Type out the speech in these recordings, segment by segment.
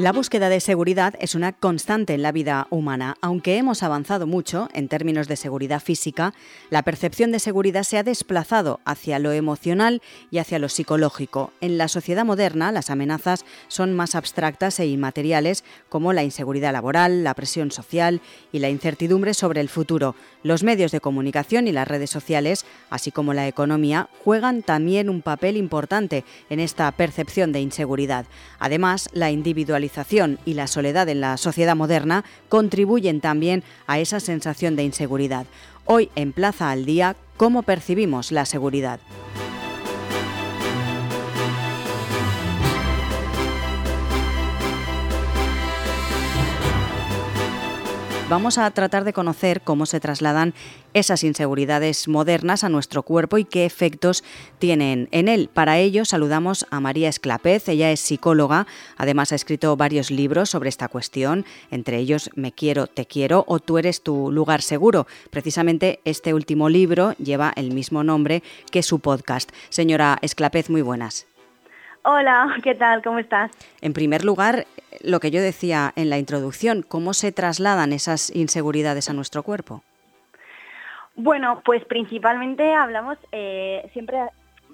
La búsqueda de seguridad es una constante en la vida humana. Aunque hemos avanzado mucho en términos de seguridad física, la percepción de seguridad se ha desplazado hacia lo emocional y hacia lo psicológico. En la sociedad moderna, las amenazas son más abstractas e inmateriales, como la inseguridad laboral, la presión social y la incertidumbre sobre el futuro. Los medios de comunicación y las redes sociales, así como la economía, juegan también un papel importante en esta percepción de inseguridad. Además, la individualización y la soledad en la sociedad moderna contribuyen también a esa sensación de inseguridad. Hoy en Plaza al Día, ¿cómo percibimos la seguridad? Vamos a tratar de conocer cómo se trasladan esas inseguridades modernas a nuestro cuerpo y qué efectos tienen en él. Para ello saludamos a María Esclapez, ella es psicóloga, además ha escrito varios libros sobre esta cuestión, entre ellos Me quiero, te quiero o Tú eres tu lugar seguro. Precisamente este último libro lleva el mismo nombre que su podcast. Señora Esclapez, muy buenas. Hola, ¿qué tal? ¿Cómo estás? En primer lugar, lo que yo decía en la introducción, ¿cómo se trasladan esas inseguridades a nuestro cuerpo? Bueno, pues principalmente hablamos eh, siempre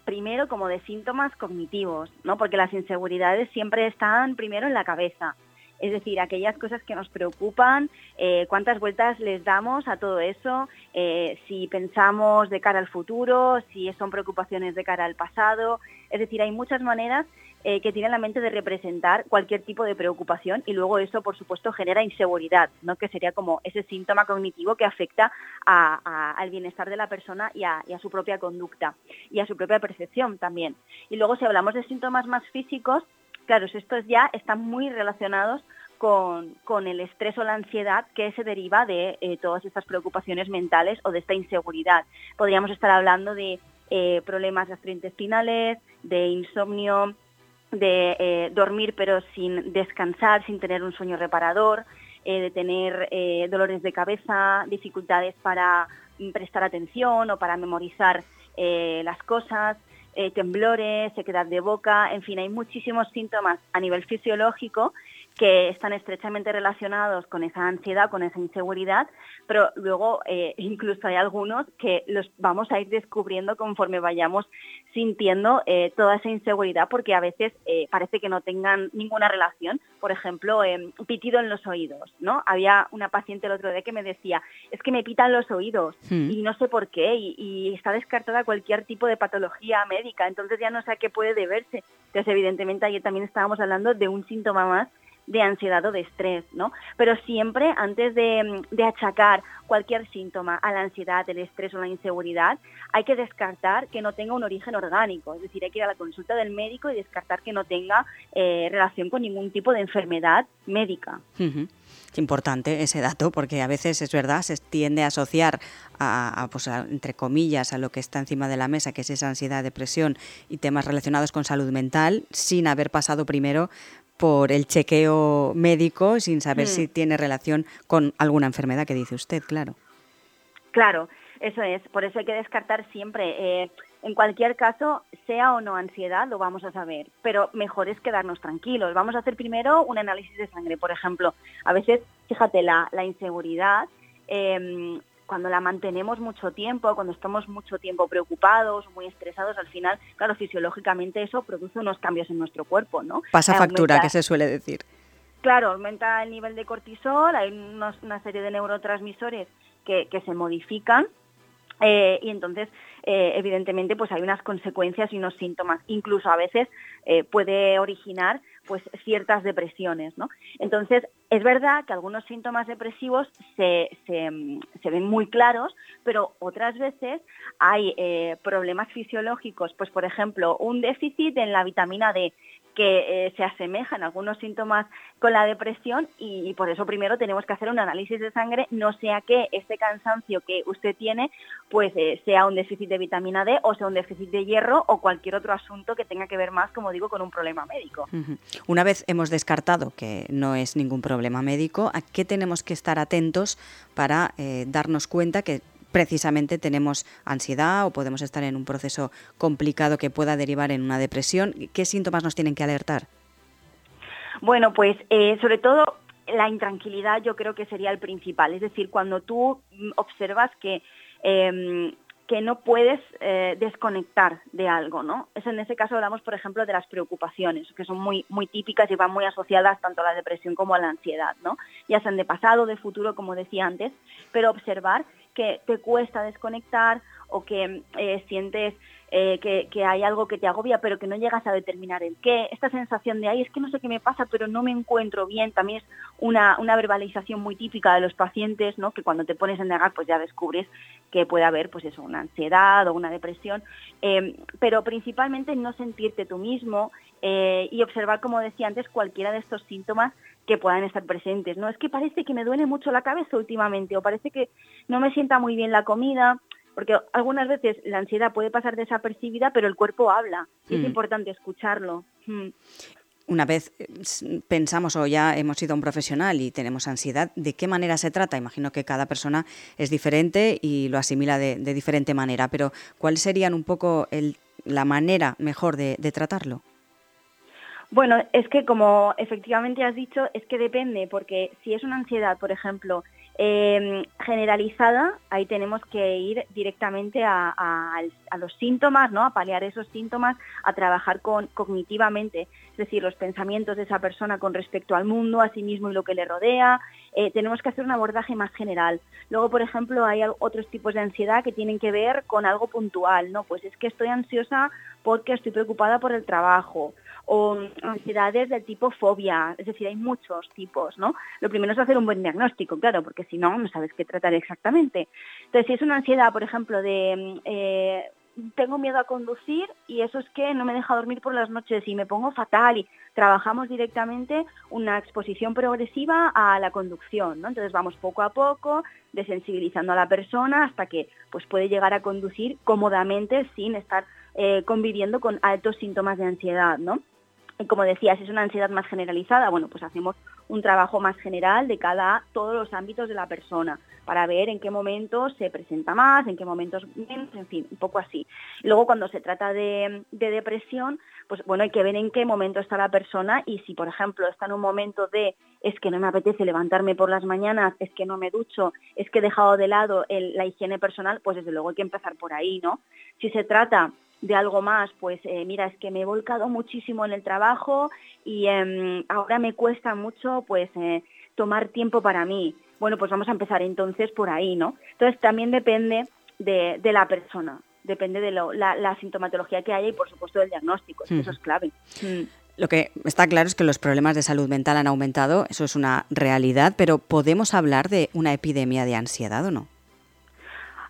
primero como de síntomas cognitivos, ¿no? Porque las inseguridades siempre están primero en la cabeza. Es decir, aquellas cosas que nos preocupan, eh, cuántas vueltas les damos a todo eso, eh, si pensamos de cara al futuro, si son preocupaciones de cara al pasado. Es decir, hay muchas maneras eh, que tienen la mente de representar cualquier tipo de preocupación y luego eso, por supuesto, genera inseguridad, ¿no? que sería como ese síntoma cognitivo que afecta al bienestar de la persona y a, su propia conducta y a su propia percepción también. Y luego si hablamos de síntomas más físicos, Claro, estos ya están muy relacionados con, el estrés o la ansiedad que se deriva de eh, todas estas preocupaciones mentales o de esta inseguridad. Podríamos estar hablando de eh, problemas gastrointestinales, de insomnio, de eh, dormir pero sin descansar, sin tener un sueño reparador, de tener dolores de cabeza, dificultades para prestar atención o para memorizar las cosas, eh, temblores, sequedad de boca, en fin, hay muchísimos síntomas a nivel fisiológico que están estrechamente relacionados con esa ansiedad, con esa inseguridad, pero luego eh, incluso hay algunos que los vamos a ir descubriendo conforme vayamos sintiendo eh, toda esa inseguridad, porque a veces eh, parece que no tengan ninguna relación. Por ejemplo, pitido en los oídos, ¿no? Había una paciente el otro día que me decía, es que me pitan los oídos hmm. y no sé por qué, y, y, está descartada cualquier tipo de patología médica, entonces ya no sé a qué puede deberse. Entonces, evidentemente, ayer también estábamos hablando de un síntoma más de ansiedad o de estrés, ¿no? Pero siempre antes de, achacar cualquier síntoma a la ansiedad, el estrés o la inseguridad, hay que descartar que no tenga un origen orgánico, es decir, hay que ir a la consulta del médico y descartar que no tenga eh, relación con ningún tipo de enfermedad médica. Importante ese dato porque a veces es verdad, se tiende a asociar pues entre comillas, a lo que está encima de la mesa, que es esa ansiedad, depresión y temas relacionados con salud mental, sin haber pasado primero por el chequeo médico sin saber si mm. tiene relación con alguna enfermedad que dice usted, claro. Claro, eso es. Por eso hay que descartar siempre. Eh, en cualquier caso, sea o no ansiedad, lo vamos a saber, pero mejor es quedarnos tranquilos. Vamos a hacer primero un análisis de sangre, por ejemplo. A veces, fíjate, la, la inseguridad eh, cuando la mantenemos mucho tiempo, cuando estamos mucho tiempo preocupados, muy estresados, al final, claro, fisiológicamente eso produce unos cambios en nuestro cuerpo, ¿no? Pasa factura, que se suele decir. Claro, aumenta el nivel de cortisol, hay una serie de neurotransmisores que, se modifican eh, y entonces, eh, evidentemente, pues hay unas consecuencias y unos síntomas. Incluso a veces eh, puede originar pues ciertas depresiones, ¿no? Entonces, es verdad que algunos síntomas depresivos se, se, ven muy claros, pero otras veces hay eh, problemas fisiológicos, pues por ejemplo, un déficit en la vitamina D que eh, se asemejan algunos síntomas con la depresión y, por eso primero tenemos que hacer un análisis de sangre, no sea que este cansancio que usted tiene pues eh, sea un déficit de vitamina D o sea un déficit de hierro o cualquier otro asunto que tenga que ver más, como digo, con un problema médico. Una vez hemos descartado que no es ningún problema médico, ¿a qué tenemos que estar atentos para eh, darnos cuenta que precisamente tenemos ansiedad o podemos estar en un proceso complicado que pueda derivar en una depresión. ¿Qué síntomas nos tienen que alertar? Bueno, pues eh, sobre todo la intranquilidad yo creo que sería el principal. Es decir, cuando tú mm, observas que em, que no puedes eh, desconectar de algo, ¿no? Es en ese caso hablamos, por ejemplo, de las preocupaciones, que son muy, muy típicas y van muy asociadas tanto a la depresión como a la ansiedad, ¿no? Ya sean de pasado, de futuro, como decía antes, pero observar que te cuesta desconectar o que eh, sientes eh, que, hay algo que te agobia pero que no llegas a determinar el qué, esta sensación de, ay, es que no sé qué me pasa pero no me encuentro bien, también es una, una verbalización muy típica de los pacientes, ¿no? que cuando te pones en negar pues ya descubres que puede haber pues eso, una ansiedad o una depresión, eh, pero principalmente no sentirte tú mismo eh, y observar, como decía antes, cualquiera de estos síntomas que puedan estar presentes. No es que parece que me duele mucho la cabeza últimamente o parece que no me sienta muy bien la comida porque algunas veces la ansiedad puede pasar desapercibida, pero el cuerpo habla y es mm. importante escucharlo. Mm. Una vez eh, pensamos o ya hemos ido a un profesional y tenemos ansiedad, ¿de qué manera se trata? Imagino que cada persona es diferente y lo asimila de, diferente manera, pero ¿cuál serían un poco la manera mejor de tratarlo? Bueno, es que como efectivamente has dicho, es que depende, porque si es una ansiedad, por ejemplo, eh, generalizada, ahí tenemos que ir directamente a, los síntomas, ¿no? a paliar esos síntomas, a trabajar con, cognitivamente, es decir, los pensamientos de esa persona con respecto al mundo, a sí mismo y lo que le rodea. Eh, tenemos que hacer un abordaje más general. Luego, por ejemplo, hay otros tipos de ansiedad que tienen que ver con algo puntual, ¿no? Pues es que estoy ansiosa porque estoy preocupada por el trabajo o ansiedades del tipo fobia, es decir, hay muchos tipos, ¿no? Lo primero es hacer un buen diagnóstico, claro, porque si no, no sabes qué tratar exactamente. Entonces, si es una ansiedad, por ejemplo, de eh, tengo miedo a conducir y eso es que no me deja dormir por las noches y me pongo fatal y trabajamos directamente una exposición progresiva a la conducción, ¿no? Entonces vamos poco a poco desensibilizando a la persona hasta que pues puede llegar a conducir cómodamente sin estar eh, conviviendo con altos síntomas de ansiedad, ¿no? Como decía, si es una ansiedad más generalizada, bueno, pues hacemos un trabajo más general de cada todos los ámbitos de la persona para ver en qué momentos se presenta más, en qué momentos menos, en fin, un poco así. Luego cuando se trata de, depresión, pues bueno, hay que ver en qué momento está la persona y si, por ejemplo, está en un momento de es que no me apetece levantarme por las mañanas, es que no me ducho, es que he dejado de lado la higiene personal, pues desde luego hay que empezar por ahí, ¿no? Si se trata de algo más, pues eh, mira, es que me he volcado muchísimo en el trabajo y em, ahora me cuesta mucho pues eh, tomar tiempo para mí. Bueno, pues vamos a empezar entonces por ahí, ¿no? Entonces también depende de, la persona, depende de la, sintomatología que haya y por supuesto del diagnóstico, eso es clave. Mm. Lo que está claro es que los problemas de salud mental han aumentado, eso es una realidad, pero ¿podemos hablar de una epidemia de ansiedad o no?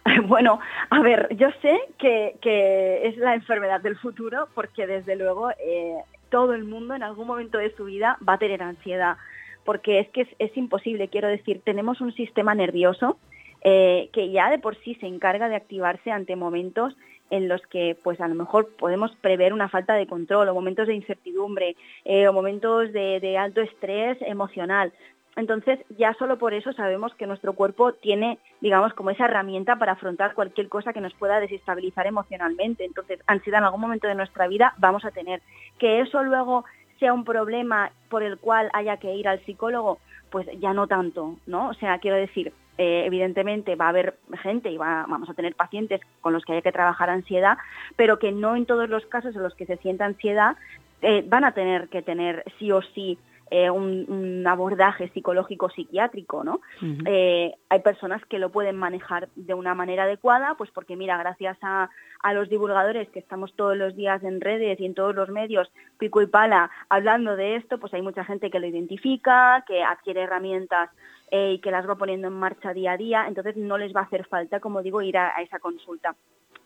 Bueno, a ver, yo sé que, es la enfermedad del futuro porque desde luego eh, todo el mundo en algún momento de su vida va a tener ansiedad, porque es que es, imposible, quiero decir, tenemos un sistema nervioso eh, que ya de por sí se encarga de activarse ante momentos en los que pues a lo mejor podemos prever una falta de control o momentos de incertidumbre eh, o momentos de, alto estrés emocional. Entonces, ya solo por eso sabemos que nuestro cuerpo tiene, digamos, como esa herramienta para afrontar cualquier cosa que nos pueda desestabilizar emocionalmente. Entonces, ansiedad en algún momento de nuestra vida vamos a tener. Que eso luego sea un problema por el cual haya que ir al psicólogo, pues ya no tanto, ¿no? O sea, quiero decir, eh, evidentemente va a haber gente y va, vamos a tener pacientes con los que haya que trabajar ansiedad, pero que no en todos los casos en los que se sienta ansiedad eh, van a tener que tener sí o sí eh, un, abordaje psicológico psiquiátrico, ¿no? Eh, hay personas que lo pueden manejar de una manera adecuada, pues porque mira, gracias a, los divulgadores que estamos todos los días en redes y en todos los medios, pico y pala, hablando de esto, pues hay mucha gente que lo identifica, que adquiere herramientas eh, y que las va poniendo en marcha día a día, entonces no les va a hacer falta, como digo, ir a, esa consulta.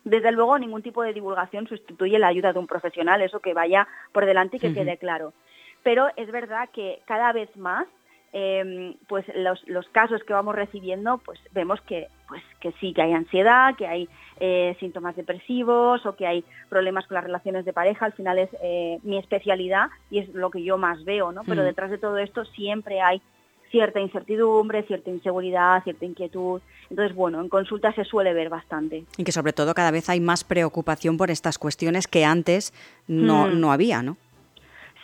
Desde luego, ningún tipo de divulgación sustituye la ayuda de un profesional, eso que vaya por delante y que quede claro pero es verdad que cada vez más em, pues los, los, casos que vamos recibiendo pues vemos que pues que sí que hay ansiedad que hay eh, síntomas depresivos o que hay problemas con las relaciones de pareja al final es eh, mi especialidad y es lo que yo más veo no pero mm. detrás de todo esto siempre hay cierta incertidumbre, cierta inseguridad, cierta inquietud. Entonces, bueno, en consulta se suele ver bastante. Y que sobre todo cada vez hay más preocupación por estas cuestiones que antes no, mm. no había, ¿no?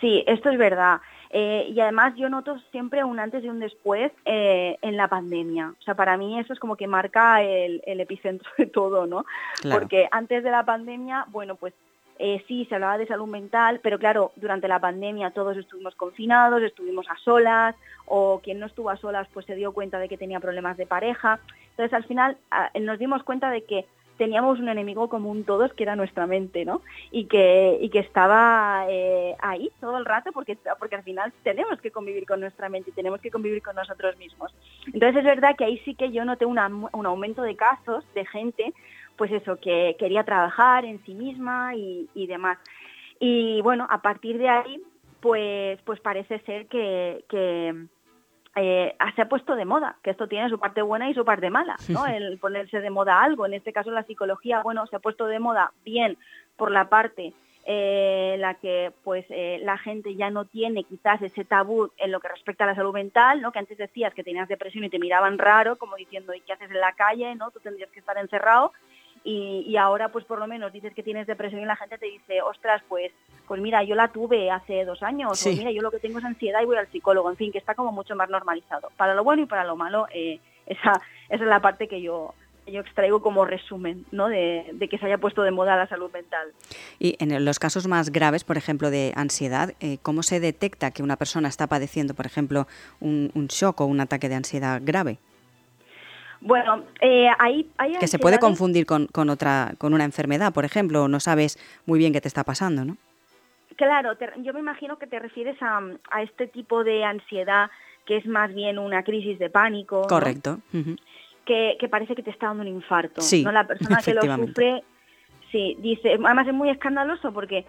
Sí, esto es verdad. Eh, y además yo noto siempre un antes y un después eh, en la pandemia. O sea, para mí eso es como que marca el, epicentro de todo, ¿no? Porque antes de la pandemia, bueno, pues eh, sí, se hablaba de salud mental, pero claro, durante la pandemia todos estuvimos confinados, estuvimos a solas, o quien no estuvo a solas pues se dio cuenta de que tenía problemas de pareja. Entonces al final nos dimos cuenta de que teníamos un enemigo común todos que era nuestra mente, ¿no? Y que, y que estaba eh, ahí todo el rato porque, porque al final tenemos que convivir con nuestra mente y tenemos que convivir con nosotros mismos. Entonces es verdad que ahí sí que yo noté un aumento de casos de gente, pues eso, que quería trabajar en sí misma y, demás. Y bueno, a partir de ahí, pues, pues parece ser que eh, se ha puesto de moda, que esto tiene su parte buena y su parte mala, ¿no? El ponerse de moda algo, en este caso la psicología, bueno, se ha puesto de moda bien por la parte eh, la que pues eh, la gente ya no tiene quizás ese tabú en lo que respecta a la salud mental, ¿no? Que antes decías que tenías depresión y te miraban raro, como diciendo, ¿y qué haces en la calle? ¿No? Tú tendrías que estar encerrado y, ahora pues por lo menos dices que tienes depresión y la gente te dice, ostras, pues, pues mira, yo la tuve hace dos años, o mira, yo lo que tengo es ansiedad y voy al psicólogo, en fin, que está como mucho más normalizado. Para lo bueno y para lo malo, eh, esa, esa es la parte que yo, yo extraigo como resumen ¿no? de, que se haya puesto de moda la salud mental. Y en los casos más graves, por ejemplo, de ansiedad, eh, ¿cómo se detecta que una persona está padeciendo, por ejemplo, un, un shock o un ataque de ansiedad grave? Bueno, eh, hay, Que se puede confundir con, con, otra, con una enfermedad, por ejemplo, no sabes muy bien qué te está pasando, ¿no? Claro, yo me imagino que te refieres a, a, este tipo de ansiedad que es más bien una crisis de pánico. Correcto. que, que, parece que te está dando un infarto. Sí, ¿no? La persona que lo sufre, sí, dice, además es muy escandaloso porque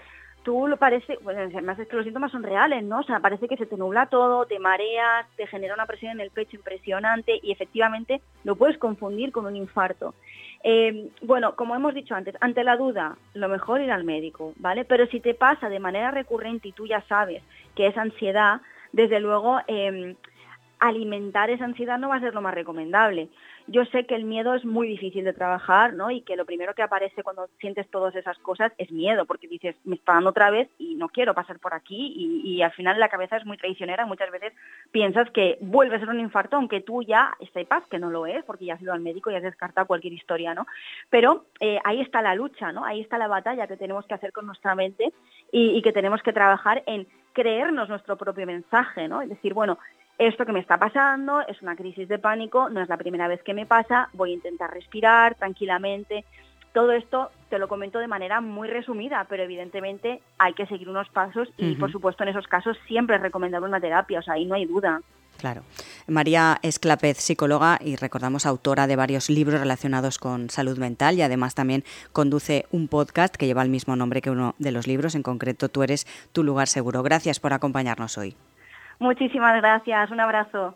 tú lo parece, pues además es que los síntomas son reales, ¿no? O sea, parece que se te nubla todo, te mareas, te genera una presión en el pecho impresionante y efectivamente lo puedes confundir con un infarto. Eh, bueno, como hemos dicho antes, ante la duda, lo mejor ir al médico, ¿vale? Pero si te pasa de manera recurrente y tú ya sabes que es ansiedad, desde luego eh, alimentar esa ansiedad no va a ser lo más recomendable. Yo sé que el miedo es muy difícil de trabajar, ¿no? Y que lo primero que aparece cuando sientes todas esas cosas es miedo, porque dices, me está dando otra vez y no quiero pasar por aquí y, al final la cabeza es muy traicionera, muchas veces piensas que vuelve a ser un infarto, aunque tú ya sepas que no lo es, porque ya has ido al médico y has descartado cualquier historia, ¿no? Pero eh, ahí está la lucha, ¿no? Ahí está la batalla que tenemos que hacer con nuestra mente y, y que tenemos que trabajar en creernos nuestro propio mensaje, ¿no? Es decir, bueno, esto que me está pasando es una crisis de pánico, no es la primera vez que me pasa, voy a intentar respirar tranquilamente. Todo esto te lo comento de manera muy resumida, pero evidentemente hay que seguir unos pasos y, por supuesto, en esos casos siempre es recomendable una terapia, o sea, ahí no hay duda. Claro. María Esclapez, psicóloga y recordamos autora de varios libros relacionados con salud mental y además también conduce un podcast que lleva el mismo nombre que uno de los libros, en concreto Tú eres tu lugar seguro. Gracias por acompañarnos hoy. Muchísimas gracias, un abrazo.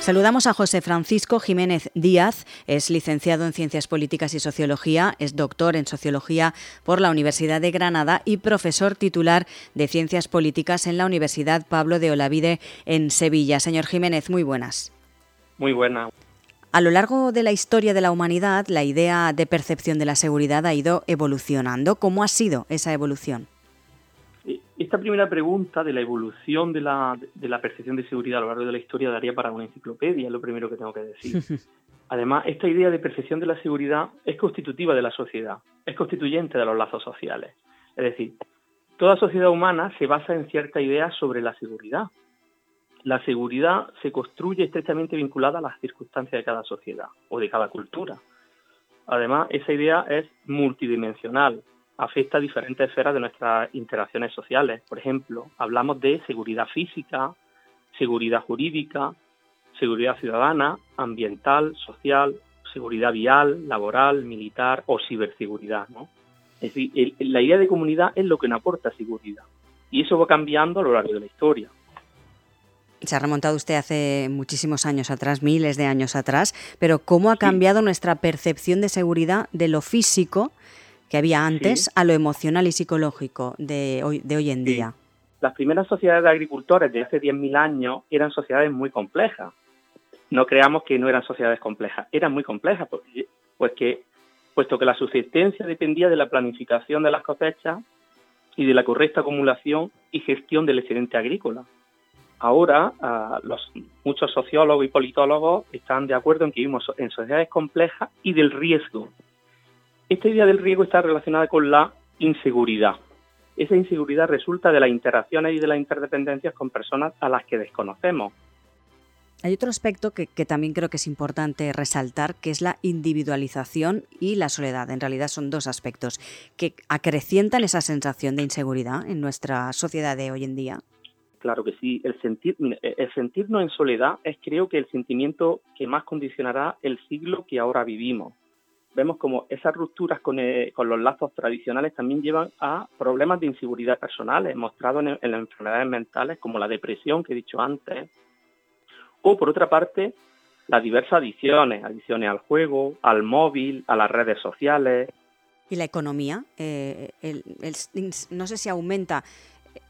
Saludamos a José Francisco Jiménez Díaz, es licenciado en Ciencias Políticas y Sociología, es doctor en Sociología por la Universidad de Granada y profesor titular de Ciencias Políticas en la Universidad Pablo de Olavide en Sevilla. Señor Jiménez, muy buenas. Muy buenas. A lo largo de la historia de la humanidad, la idea de percepción de la seguridad ha ido evolucionando. ¿Cómo ha sido esa evolución? Esta primera pregunta de la evolución de la, percepción de seguridad a lo largo de la historia daría para una enciclopedia, es lo primero que tengo que decir. Además, esta idea de percepción de la seguridad es constitutiva de la sociedad, es constituyente de los lazos sociales. Es decir, toda sociedad humana se basa en cierta idea sobre la seguridad, la seguridad se construye estrechamente vinculada a las circunstancias de cada sociedad o de cada cultura. Además, esa idea es multidimensional, afecta a diferentes esferas de nuestras interacciones sociales. Por ejemplo, hablamos de seguridad física, seguridad jurídica, seguridad ciudadana, ambiental, social, seguridad vial, laboral, militar o ciberseguridad. Es decir, la idea de comunidad es lo que nos aporta seguridad. Y eso va cambiando a lo largo de la historia. Se ha remontado usted hace muchísimos años atrás, miles de años atrás, pero ¿cómo ha cambiado nuestra percepción de seguridad de lo físico que había antes a lo emocional y psicológico de hoy, de hoy en día? Las primeras sociedades de agricultores de hace 10.000 años eran sociedades muy complejas. no creamos que no eran sociedades complejas, eran muy complejas, pues que, puesto que la subsistencia dependía de la planificación de las cosechas y de la correcta acumulación y gestión del excedente agrícola. Ahora, ah, muchos sociólogos y politólogos están de acuerdo en que vivimos en sociedades complejas y del riesgo. Esta idea del riesgo está relacionada con la inseguridad. Esa inseguridad resulta de las interacciones y de las interdependencias con personas a las que desconocemos. Hay otro aspecto que, también creo que es importante resaltar, que es la individualización y la soledad. En realidad son dos aspectos que acrecientan esa sensación de inseguridad en nuestra sociedad de hoy en día. Claro que sí. El, sentir, el sentirnos en soledad es creo que el sentimiento que más condicionará el siglo que ahora vivimos. Vemos como esas rupturas con, eh, con los lazos tradicionales también llevan a problemas de inseguridad personales, mostrados en, las enfermedades mentales como la depresión que he dicho antes, o por otra parte, las diversas adicciones, adicciones al juego, al móvil, a las redes sociales. ¿Y la economía? Eh, no sé si aumenta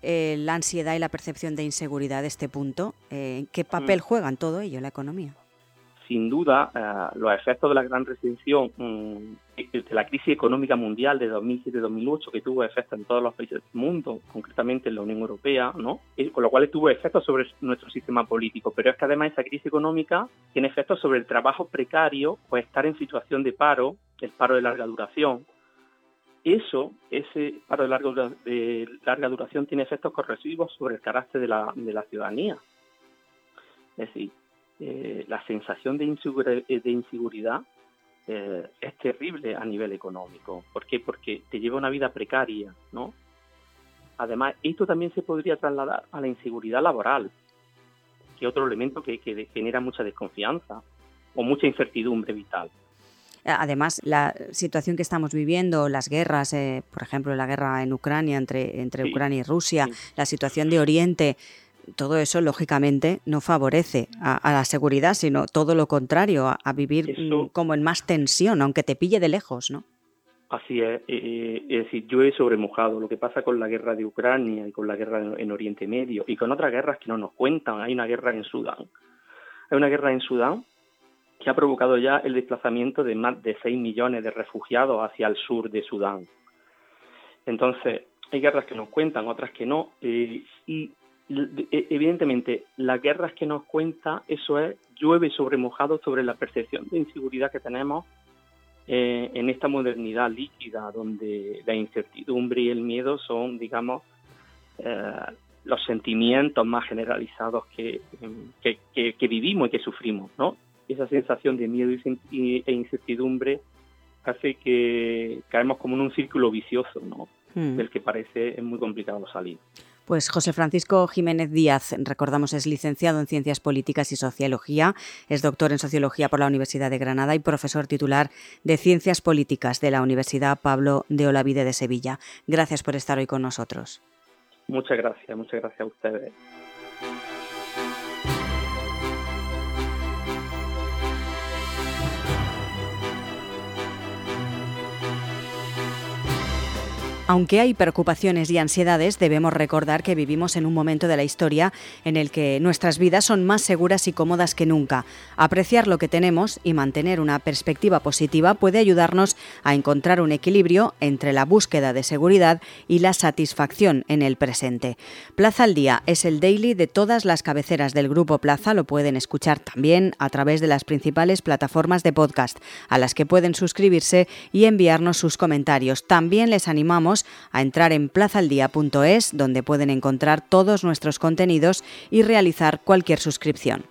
eh, la ansiedad y la percepción de inseguridad de este punto. Eh, ¿Qué papel juega en todo ello la economía? sin duda, eh, los efectos de la gran recesión, mm, de la crisis económica mundial de 2007-2008, que tuvo efectos en todos los países del mundo, concretamente en la Unión Europea, ¿no? con lo cual tuvo efectos sobre nuestro sistema político. Pero es que además esa crisis económica tiene efectos sobre el trabajo precario o estar en situación de paro, el paro de larga duración. Eso, ese paro de larga, duración, tiene efectos corresivos sobre el carácter de la, de la ciudadanía. Es decir, eh, la sensación de, eh, inseguridad eh, es terrible a nivel económico. ¿Por qué? Porque te lleva una vida precaria, ¿no? Además, esto también se podría trasladar a la inseguridad laboral, que es otro elemento que, genera mucha desconfianza o mucha incertidumbre vital. Además, la situación que estamos viviendo, las guerras, por ejemplo, la guerra en Ucrania entre, entre Ucrania y Rusia, la situación de Oriente, todo eso, lógicamente, no favorece a, la seguridad, sino todo lo contrario, a, vivir mm, como en más tensión, aunque te pille de lejos, ¿no? Así es, es decir, yo he sobremojado lo que pasa con la guerra de Ucrania y con la guerra en Oriente Medio y con otras guerras que no nos cuentan. Hay una guerra en Sudán. Hay una guerra en Sudán que ha provocado ya el desplazamiento de más de 6 millones de refugiados hacia el sur de Sudán. Entonces, hay guerras que nos cuentan, otras que no, eh, y e, evidentemente, las guerras que nos cuenta, eso es, llueve sobre mojado sobre la percepción de inseguridad que tenemos eh, en esta modernidad líquida, donde la incertidumbre y el miedo son, digamos, eh, los sentimientos más generalizados que, que, vivimos y que sufrimos, ¿no? Esa sensación de miedo e incertidumbre hace que caemos como en un círculo vicioso, ¿no? Hmm. Del que parece muy complicado salir. Pues José Francisco Jiménez Díaz, recordamos, es licenciado en Ciencias Políticas y Sociología, es doctor en Sociología por la Universidad de Granada y profesor titular de Ciencias Políticas de la Universidad Pablo de Olavide de Sevilla. Gracias por estar hoy con nosotros. Muchas gracias, muchas gracias a ustedes. Aunque hay preocupaciones y ansiedades, debemos recordar que vivimos en un momento de la historia en el que nuestras vidas son más seguras y cómodas que nunca. Apreciar lo que tenemos y mantener una perspectiva positiva puede ayudarnos a encontrar un equilibrio entre la búsqueda de seguridad y la satisfacción en el presente. Plaza al Día es el daily de todas las cabeceras del Grupo Plaza. Lo pueden escuchar también a través de las principales plataformas de podcast, a las que pueden suscribirse y enviarnos sus comentarios. También les animamos a entrar en plazaldía.es donde pueden encontrar todos nuestros contenidos y realizar cualquier suscripción.